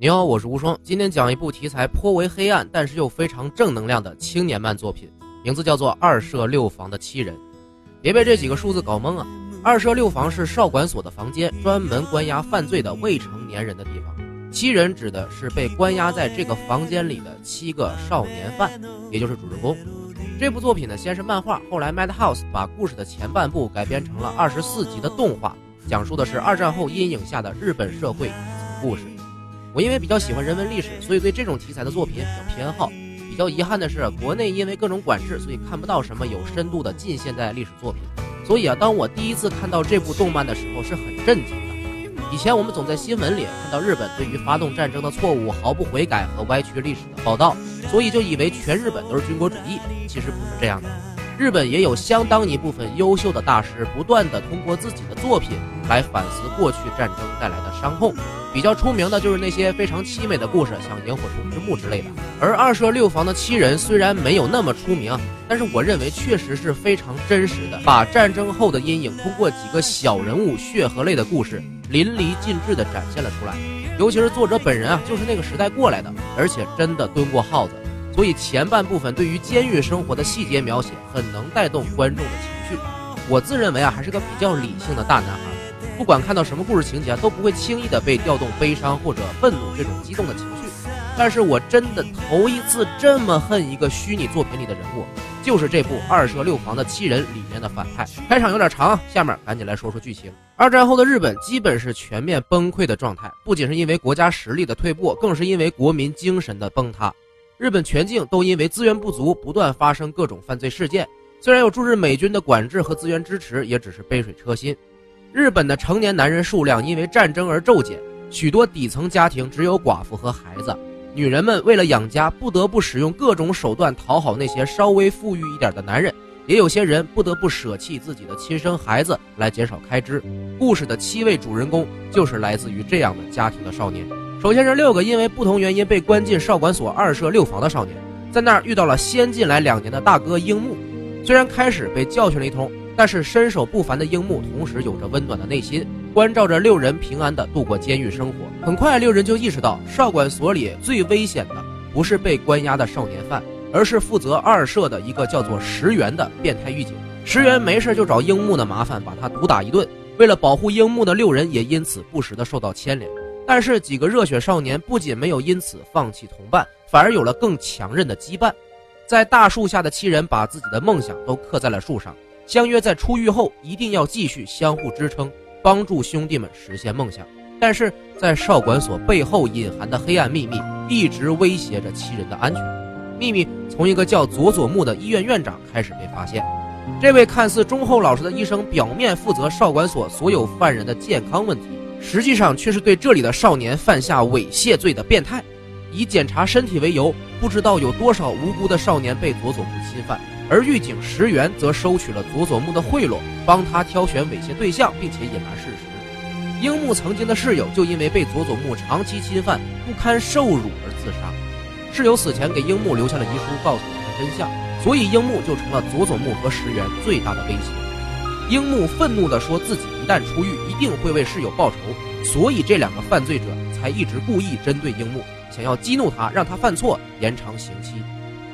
你好，我是无双，今天讲一部题材颇为黑暗，但是又非常正能量的青年漫作品，名字叫做《二舍六房的七人》。别被这几个数字搞懵啊！二舍六房是少管所的房间，专门关押犯罪的未成年人的地方。七人指的是被关押在这个房间里的七个少年犯，也就是主人公。这部作品呢，先是漫画，后来 Madhouse 把故事的前半部改编成了二十四集的动画，讲述的是二战后阴影下的日本社会故事。我因为比较喜欢人文历史，所以对这种题材的作品比较偏好。比较遗憾的是，国内因为各种管制，所以看不到什么有深度的近现代历史作品。所以啊，当我第一次看到这部动漫的时候，是很震惊的。以前我们总在新闻里看到日本对于发动战争的错误毫不悔改和歪曲历史的报道，所以就以为全日本都是军国主义。其实不是这样的，日本也有相当一部分优秀的大师，不断的通过自己的作品来反思过去战争带来的伤痛。比较出名的就是那些非常凄美的故事，像《萤火虫之墓》之类的。而二舍六房的七人虽然没有那么出名，但是我认为确实是非常真实的，把战争后的阴影通过几个小人物血和泪的故事淋漓尽致地展现了出来。尤其是作者本人啊，就是那个时代过来的，而且真的蹲过耗子，所以前半部分对于监狱生活的细节描写很能带动观众的情绪。我自认为啊，还是个比较理性的大男孩。不管看到什么故事情节，都不会轻易的被调动悲伤或者愤怒这种激动的情绪。但是我真的头一次这么恨一个虚拟作品里的人物，就是这部《二舍六房的七人》里面的反派。开场有点长，下面赶紧来说说剧情。二战后的日本基本是全面崩溃的状态，不仅是因为国家实力的退步，更是因为国民精神的崩塌。日本全境都因为资源不足，不断发生各种犯罪事件。虽然有驻日美军的管制和资源支持，也只是杯水车薪。日本的成年男人数量因为战争而骤减，许多底层家庭只有寡妇和孩子，女人们为了养家不得不使用各种手段讨好那些稍微富裕一点的男人，也有些人不得不舍弃自己的亲生孩子来减少开支。故事的七位主人公就是来自于这样的家庭的少年。首先是六个因为不同原因被关进少管所二舍六房的少年，在那儿遇到了先进来两年的大哥樱木，虽然开始被教训了一通。但是身手不凡的樱木，同时有着温暖的内心，关照着六人平安的度过监狱生活。很快，六人就意识到，少管所里最危险的不是被关押的少年犯，而是负责二社的一个叫做石原的变态狱警。石原没事就找樱木的麻烦，把他毒打一顿。为了保护樱木的六人，也因此不时的受到牵连。但是几个热血少年不仅没有因此放弃同伴，反而有了更强韧的羁绊。在大树下的七人，把自己的梦想都刻在了树上。相约在出狱后一定要继续相互支撑，帮助兄弟们实现梦想。但是在少管所背后隐含的黑暗秘密一直威胁着七人的安全。秘密从一个叫佐佐木的医院院长开始被发现。这位看似忠厚老实的医生，表面负责少管所所有犯人的健康问题，实际上却是对这里的少年犯下猥亵罪的变态。以检查身体为由，不知道有多少无辜的少年被佐佐木侵犯。而狱警石原则收取了佐佐木的贿赂，帮他挑选猥亵对象，并且隐瞒事实。樱木曾经的室友就因为被佐佐木长期侵犯，不堪受辱而自杀。室友死前给樱木留下了遗书，告诉了他真相，所以樱木就成了佐佐木和石原最大的威胁。樱木愤怒地说自己一旦出狱，一定会为室友报仇，所以这两个犯罪者才一直故意针对樱木，想要激怒他，让他犯错，延长刑期。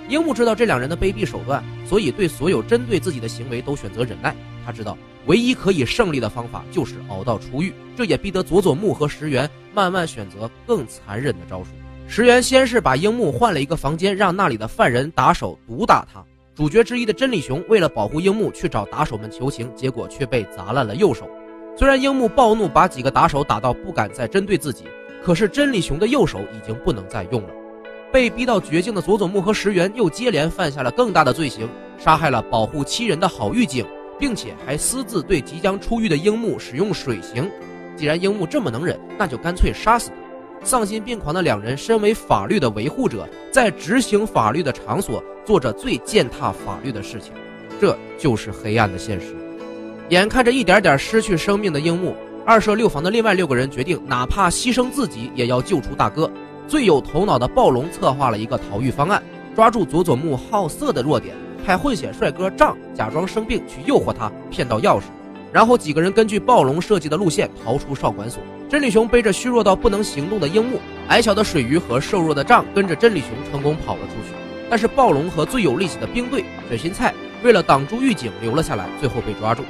樱木知道这两人的卑鄙手段，所以对所有针对自己的行为都选择忍耐。他知道唯一可以胜利的方法就是熬到出狱，这也逼得佐佐木和石原慢慢选择更残忍的招数。石原先是把樱木换了一个房间，让那里的犯人打手毒打他。主角之一的真理雄为了保护樱木去找打手们求情，结果却被砸烂了右手。虽然樱木暴怒把几个打手打到不敢再针对自己，可是真理雄的右手已经不能再用了。被逼到绝境的佐佐木和石原又接连犯下了更大的罪行，杀害了保护七人的好狱警，并且还私自对即将出狱的樱木使用水刑。既然樱木这么能忍，那就干脆杀死他。丧心病狂的两人，身为法律的维护者，在执行法律的场所做着最践踏法律的事情，这就是黑暗的现实。眼看着一点点失去生命的樱木，二舍六房的另外六个人决定，哪怕牺牲自己，也要救出大哥。最有头脑的暴龙策划了一个逃狱方案，抓住佐佐木好色的弱点，派混血帅哥仗假装生病去诱惑他，骗到钥匙，然后几个人根据暴龙设计的路线逃出少管所。真理雄背着虚弱到不能行动的樱木，矮小的水鱼和瘦弱的仗跟着真理熊成功跑了出去，但是暴龙和最有力气的兵队卷心菜为了挡住狱警留了下来，最后被抓住。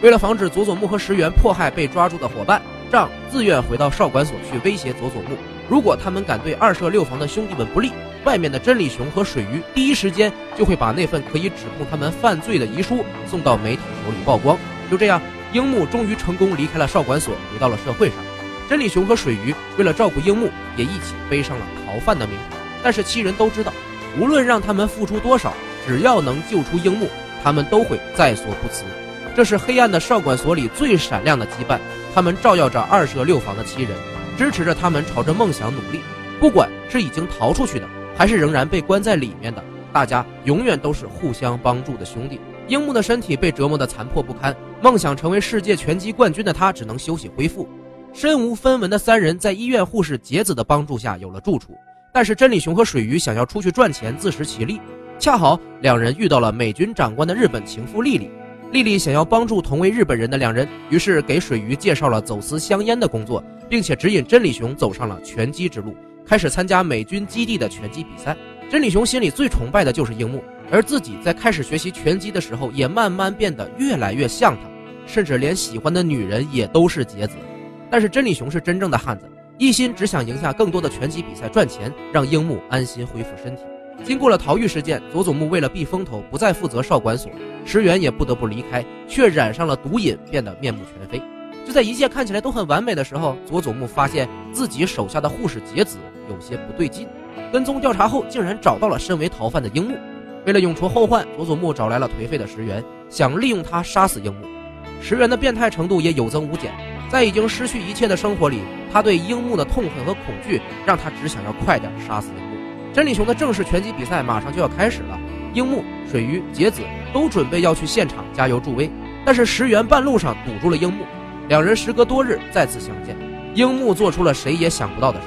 为了防止佐佐木和石原迫害被抓住的伙伴，仗自愿回到少管所去威胁佐佐木，如果他们敢对二舍六房的兄弟们不利，外面的真理熊和水鱼第一时间就会把那份可以指控他们犯罪的遗书送到媒体手里曝光。就这样，樱木终于成功离开了少管所，回到了社会上。真理熊和水鱼为了照顾樱木，也一起背上了逃犯的名头。但是七人都知道，无论让他们付出多少，只要能救出樱木，他们都会在所不辞。这是黑暗的少管所里最闪亮的羁绊，他们照耀着二舍六房的七人，支持着他们朝着梦想努力。不管是已经逃出去的，还是仍然被关在里面的，大家永远都是互相帮助的兄弟。樱木的身体被折磨得残破不堪，梦想成为世界拳击冠军的他只能休息恢复。身无分文的三人在医院护士杰子的帮助下有了住处，但是真理熊和水鱼想要出去赚钱自食其力，恰好两人遇到了美军长官的日本情妇丽丽。丽丽想要帮助同为日本人的两人，于是给水鱼介绍了走私香烟的工作，并且指引真理雄走上了拳击之路，开始参加美军基地的拳击比赛。真理雄心里最崇拜的就是樱木，而自己在开始学习拳击的时候，也慢慢变得越来越像他，甚至连喜欢的女人也都是杰子。但是真理雄是真正的汉子，一心只想赢下更多的拳击比赛赚钱，让樱木安心恢复身体。经过了逃狱事件，佐佐木为了避风头，不再负责少管所，石原也不得不离开，却染上了毒瘾，变得面目全非。就在一切看起来都很完美的时候，佐佐木发现自己手下的护士杰子有些不对劲，跟踪调查后，竟然找到了身为逃犯的樱木。为了永除后患，佐佐木找来了颓废的石原，想利用他杀死樱木。石原的变态程度也有增无减，在已经失去一切的生活里，他对樱木的痛恨和恐惧，让他只想要快点杀死樱木。真理熊的正式拳击比赛马上就要开始了，樱木、水鱼、杰子都准备要去现场加油助威，但是石原半路上堵住了樱木，两人时隔多日再次相见。樱木做出了谁也想不到的事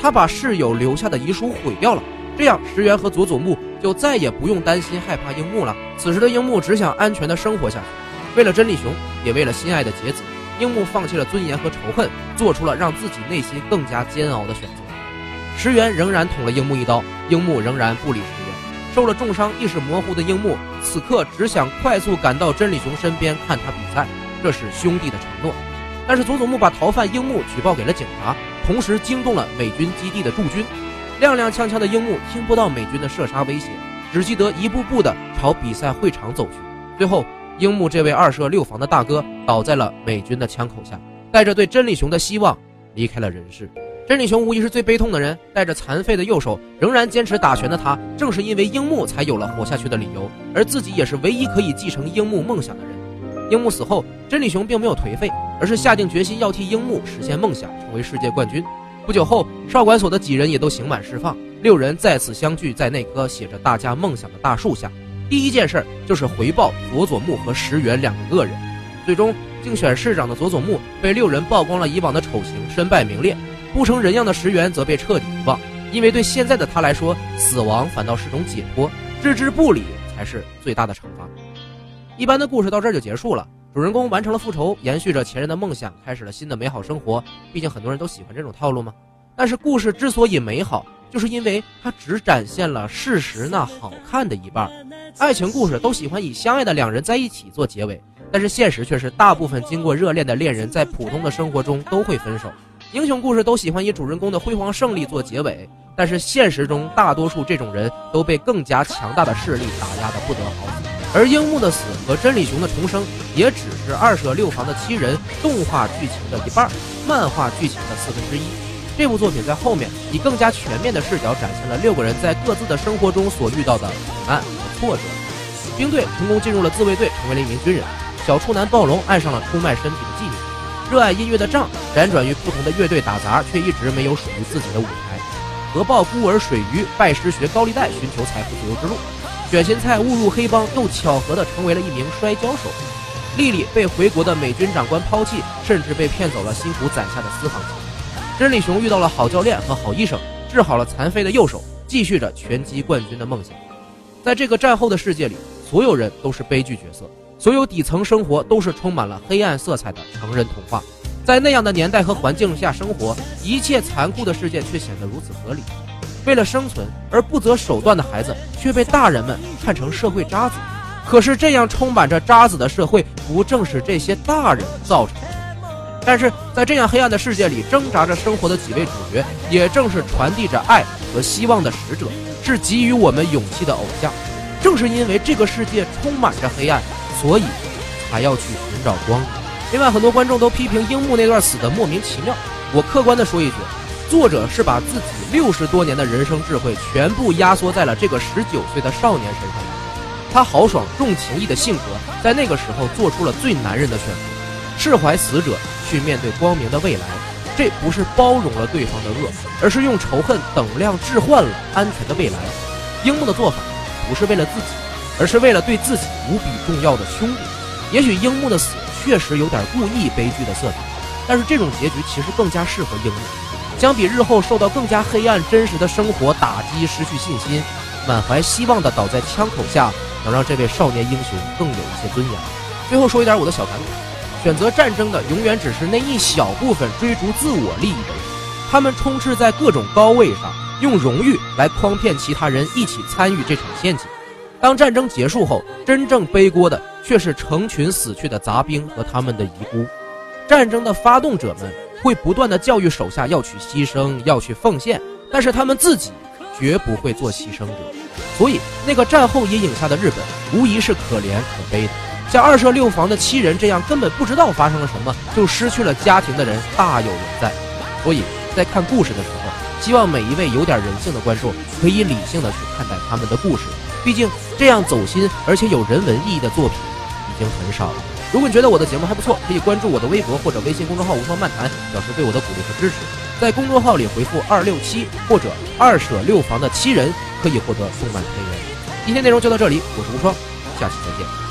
他把室友留下的遗书毁掉了，这样石原和佐佐木就再也不用担心害怕樱木了。此时的樱木只想安全的生活下去，为了真理雄，也为了心爱的杰子，樱木放弃了尊严和仇恨，做出了让自己内心更加煎熬的选择。石原仍然捅了樱木一刀，樱木仍然不理石原。受了重伤、意识模糊的樱木，此刻只想快速赶到真理雄身边看他比赛，这是兄弟的承诺。但是佐佐木把逃犯樱木举报给了警察，同时惊动了美军基地的驻军。踉踉跄跄的樱木听不到美军的射杀威胁，只记得一步步的朝比赛会场走去。最后，樱木这位二舍六房的大哥倒在了美军的枪口下，带着对真理雄的希望离开了人世。真理雄无疑是最悲痛的人，带着残废的右手，仍然坚持打拳的他，正是因为樱木才有了活下去的理由，而自己也是唯一可以继承樱木梦想的人。樱木死后，真理雄并没有颓废，而是下定决心要替樱木实现梦想，成为世界冠军。不久后，少管所的几人也都刑满释放，六人再次相聚在那棵写着大家梦想的大树下。第一件事就是回报佐佐木和石原两个恶人。最终，竞选市长的佐佐木被六人曝光了以往的丑行，身败名裂。不成人样的石原则被彻底遗忘，因为对现在的他来说，死亡反倒是种解脱，置之不理才是最大的惩罚。一般的故事到这儿就结束了，主人公完成了复仇，延续着前人的梦想，开始了新的美好生活。毕竟很多人都喜欢这种套路嘛。但是故事之所以美好，就是因为它只展现了事实那好看的一半。爱情故事都喜欢以相爱的两人在一起做结尾，但是现实却是大部分经过热恋的恋人在普通的生活中都会分手。英雄故事都喜欢以主人公的辉煌胜利做结尾，但是现实中大多数这种人都被更加强大的势力打压的不得好死。而樱木的死和真理熊的重生也只是二舍六房的七人动画剧情的一半，漫画剧情的四分之一。这部作品在后面以更加全面的视角展现了六个人在各自的生活中所遇到的苦难和挫折。兵队成功进入了自卫队，成为了一名军人。小处男暴龙爱上了出卖身体的妓女。热爱音乐的仗辗转于不同的乐队打杂，却一直没有属于自己的舞台。核爆孤儿水鱼拜师学高利贷，寻求财富自由之路。卷心菜误入黑帮，又巧合的成为了一名摔跤手。丽丽被回国的美军长官抛弃，甚至被骗走了辛苦攒下的私房钱。真理熊遇到了好教练和好医生，治好了残废的右手，继续着拳击冠军的梦想。在这个战后的世界里，所有人都是悲剧角色。所有底层生活都是充满了黑暗色彩的成人童话，在。在那样的年代和环境下生活，一切残酷的事件却显得如此合理。为了生存而不择手段的孩子，却被大人们看成社会渣子。可是，这样充满着渣子的社会，不正是这些大人造成的？但是在这样黑暗的世界里挣扎着生活的几位主角，也正是传递着爱和希望的使者，是给予我们勇气的偶像。正是因为这个世界充满着黑暗，所以才要去寻找光。另外，很多观众都批评樱木那段死的莫名其妙。我客观的说一句，作者是把自己六十多年的人生智慧全部压缩在了这个十九岁的少年身上。他豪爽重情义的性格，在那个时候做出了最男人的选择，释怀死者，去面对光明的未来。这不是包容了对方的恶，而是用仇恨等量置换了安全的未来。樱木的做法不是为了自己，而是为了对自己无比重要的兄弟。也许樱木的死。确实有点故意悲剧的色彩，但是这种结局其实更加适合樱木。相比日后受到更加黑暗真实的生活打击，失去信心，满怀希望的倒在枪口下，能让这位少年英雄更有一些尊严。最后说一点我的小感慨：选择战争的永远只是那一小部分追逐自我利益的人，他们充斥在各种高位上，用荣誉来诓骗其他人一起参与这场陷阱。当战争结束后，真正背锅的却是成群死去的杂兵和他们的遗孤。战争的发动者们会不断的教育手下要去牺牲，要去奉献，但是他们自己绝不会做牺牲者。所以，那个战后阴影下的日本，无疑是可怜可悲的。像二舍六房的七人这样根本不知道发生了什么就失去了家庭的人大有人在。所以在看故事的时候，希望每一位有点人性的观众可以理性的去看待他们的故事。毕竟，这样走心而且有人文意义的作品已经很少了。如果你觉得我的节目还不错，可以关注我的微博或者微信公众号“无双漫谈”，表示对我的鼓励和支持。在公众号里回复“二六七”或者“二舍六房的七人”，可以获得动漫配乐。今天内容就到这里，我是无双，下期再见。